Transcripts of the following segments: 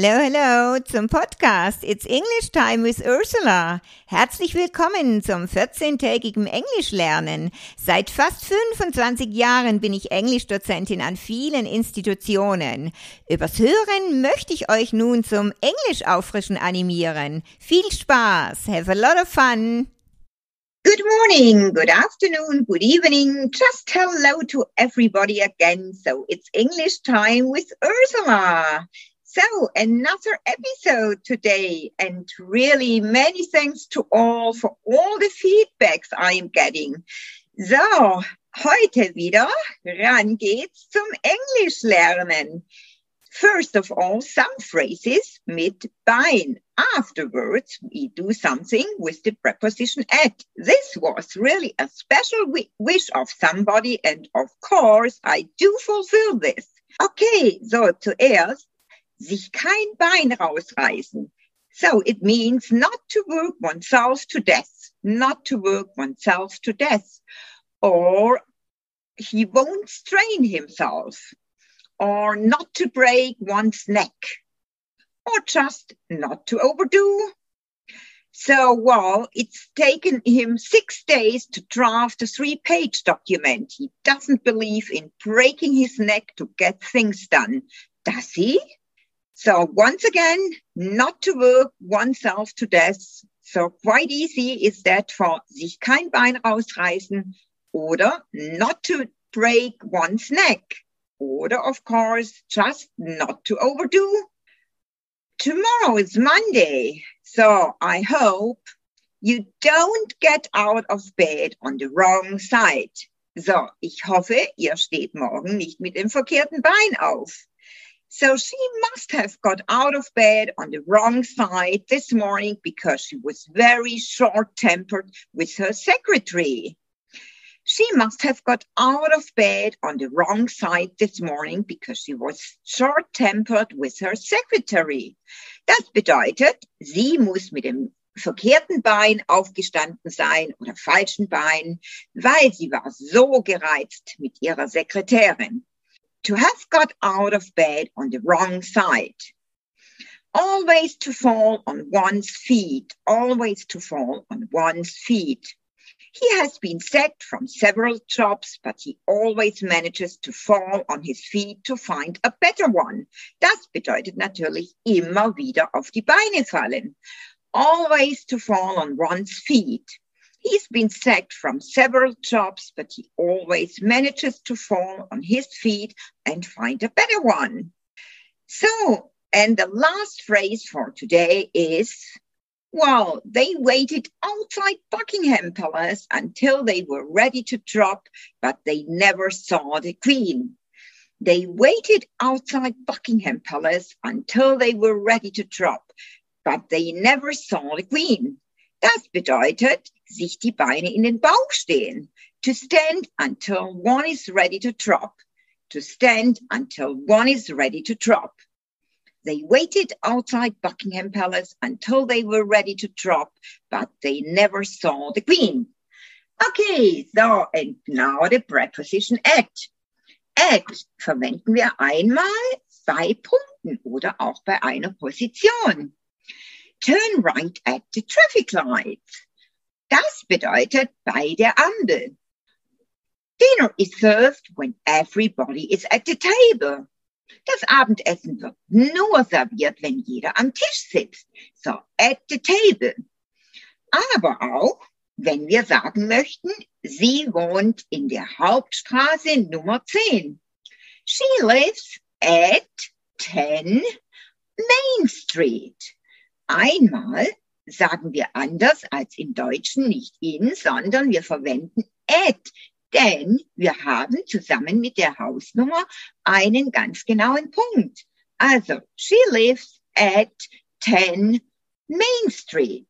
Hello, hello zum Podcast It's English Time with Ursula. Herzlich willkommen zum 14-tägigen Englischlernen. Seit fast 25 Jahren bin ich Englischdozentin an vielen Institutionen. Übers Hören möchte ich euch nun zum Englisch auffrischen animieren. Viel Spaß. Have a lot of fun. Good morning, good afternoon, good evening. Just hello to everybody again. So it's English time with Ursula. So, another episode today, and really many thanks to all for all the feedbacks I am getting. So, heute wieder, ran geht's zum Englisch lernen. First of all, some phrases mit Bein. Afterwards, we do something with the preposition at. This was really a special wish of somebody, and of course, I do fulfill this. Okay, so zuerst sich kein Bein rausreißen. So it means not to work oneself to death, not to work oneself to death, or he won't strain himself, or not to break one's neck, or just not to overdo. So, well, it's taken him six days to draft a three page document. He doesn't believe in breaking his neck to get things done. Does he? So once again, not to work oneself to death. So quite easy is that for sich kein Bein rausreißen oder not to break one's neck oder of course just not to overdo. Tomorrow is Monday. So I hope you don't get out of bed on the wrong side. So, ich hoffe, ihr steht morgen nicht mit dem verkehrten Bein auf. So she must have got out of bed on the wrong side this morning because she was very short tempered with her secretary. She must have got out of bed on the wrong side this morning because she was short tempered with her secretary. Das bedeutet, sie muss mit dem verkehrten Bein aufgestanden sein oder falschen Bein, weil sie war so gereizt mit ihrer Sekretärin. To have got out of bed on the wrong side. Always to fall on one's feet, always to fall on one's feet. He has been sacked from several jobs, but he always manages to fall on his feet to find a better one. Das bedeutet natürlich immer wieder auf die Beine fallen. Always to fall on one's feet. He's been sacked from several jobs, but he always manages to fall on his feet and find a better one. So, and the last phrase for today is well, they waited outside Buckingham Palace until they were ready to drop, but they never saw the Queen. They waited outside Buckingham Palace until they were ready to drop, but they never saw the Queen. Das bedeutet, sich die Beine in den Bauch stehen. To stand until one is ready to drop. To stand until one is ready to drop. They waited outside Buckingham Palace until they were ready to drop, but they never saw the Queen. Okay, so, and now the preposition at. At verwenden wir einmal bei Punkten oder auch bei einer Position. Turn right at the traffic lights. Das bedeutet bei der Ampel. Dinner is served when everybody is at the table. Das Abendessen wird nur serviert, wenn jeder am Tisch sitzt. So, at the table. Aber auch, wenn wir sagen möchten, sie wohnt in der Hauptstraße Nummer 10. She lives at 10 Main Street. Einmal sagen wir anders als im Deutschen nicht in, sondern wir verwenden at, denn wir haben zusammen mit der Hausnummer einen ganz genauen Punkt. Also, she lives at 10 Main Street.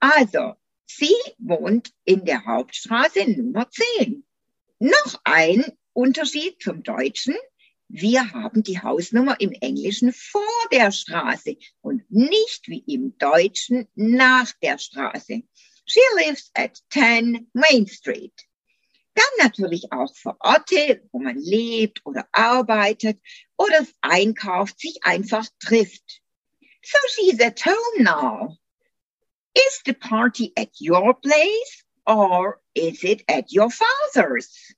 Also, sie wohnt in der Hauptstraße Nummer 10. Noch ein Unterschied zum Deutschen. Wir haben die Hausnummer im Englischen vor der Straße und nicht wie im Deutschen nach der Straße. She lives at 10 Main Street. Dann natürlich auch für Orte, wo man lebt oder arbeitet oder einkauft, sich einfach trifft. So she's at home now. Is the party at your place or is it at your father's?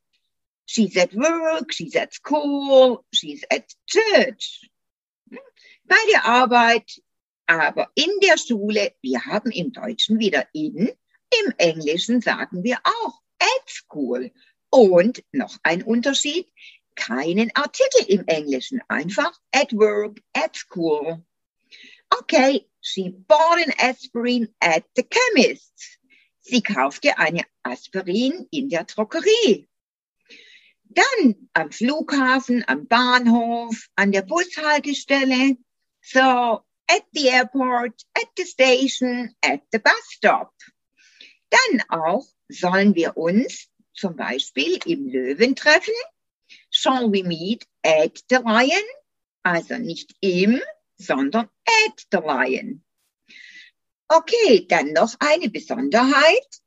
She's at work, she's at school, she's at church. Bei der Arbeit, aber in der Schule, wir haben im Deutschen wieder in, im Englischen sagen wir auch at school. Und noch ein Unterschied, keinen Artikel im Englischen, einfach at work, at school. Okay, she bought an aspirin at the chemist's. Sie kaufte eine Aspirin in der Drogerie. Dann am Flughafen, am Bahnhof, an der Bushaltestelle. So, at the airport, at the station, at the bus stop. Dann auch sollen wir uns zum Beispiel im Löwen treffen. Shall we meet at the lion? Also nicht im, sondern at the lion. Okay, dann noch eine Besonderheit.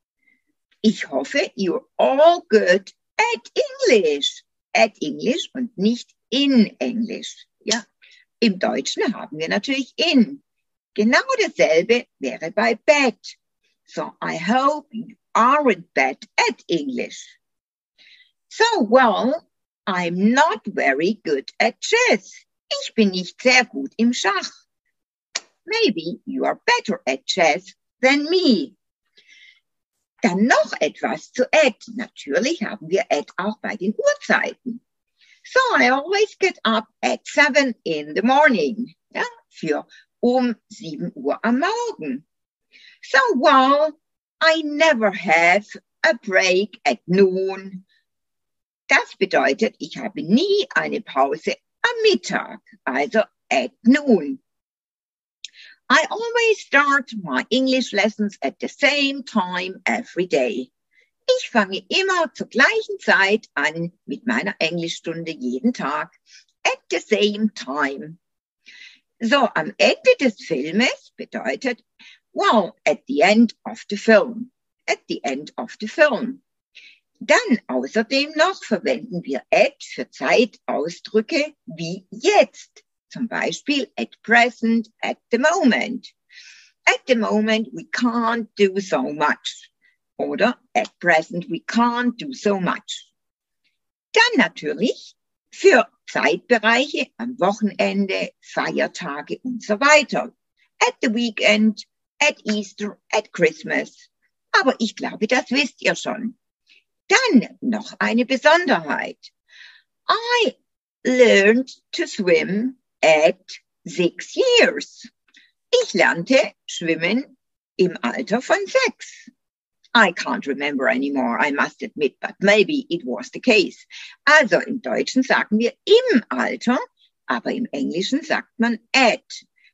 Ich hoffe, you're all good at English. At English und nicht in Englisch. Ja, im Deutschen haben wir natürlich in. Genau dasselbe wäre bei bad. So I hope you aren't bad at English. So, well, I'm not very good at chess. Ich bin nicht sehr gut im Schach. Maybe you are better at chess than me. Dann noch etwas zu add. Natürlich haben wir add auch bei den Uhrzeiten. So I always get up at seven in the morning. Ja, für um sieben Uhr am Morgen. So well, I never have a break at noon. Das bedeutet, ich habe nie eine Pause am Mittag, also at noon. I always start my English lessons at the same time every day. Ich fange immer zur gleichen Zeit an mit meiner Englischstunde jeden Tag at the same time. So, am Ende des Filmes bedeutet, well, at the end of the film. At the end of the film. Dann außerdem noch verwenden wir at für Zeitausdrücke wie jetzt. Zum Beispiel at present, at the moment. At the moment we can't do so much. Oder at present we can't do so much. Dann natürlich für Zeitbereiche am Wochenende, Feiertage und so weiter. At the weekend, at Easter, at Christmas. Aber ich glaube, das wisst ihr schon. Dann noch eine Besonderheit. I learned to swim at six years. Ich lernte schwimmen im Alter von sechs. I can't remember anymore, I must admit, but maybe it was the case. Also im Deutschen sagen wir im Alter, aber im Englischen sagt man at.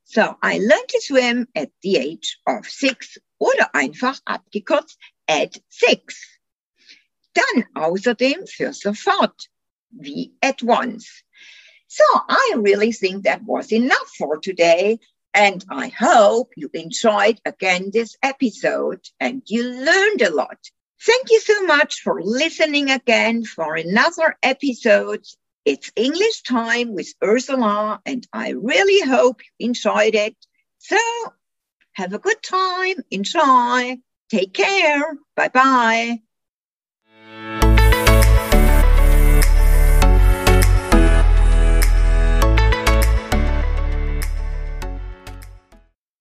So, I learned to swim at the age of six oder einfach abgekürzt at six. Dann außerdem für sofort, wie at once. So I really think that was enough for today. And I hope you enjoyed again this episode and you learned a lot. Thank you so much for listening again for another episode. It's English time with Ursula and I really hope you enjoyed it. So have a good time. Enjoy. Take care. Bye bye.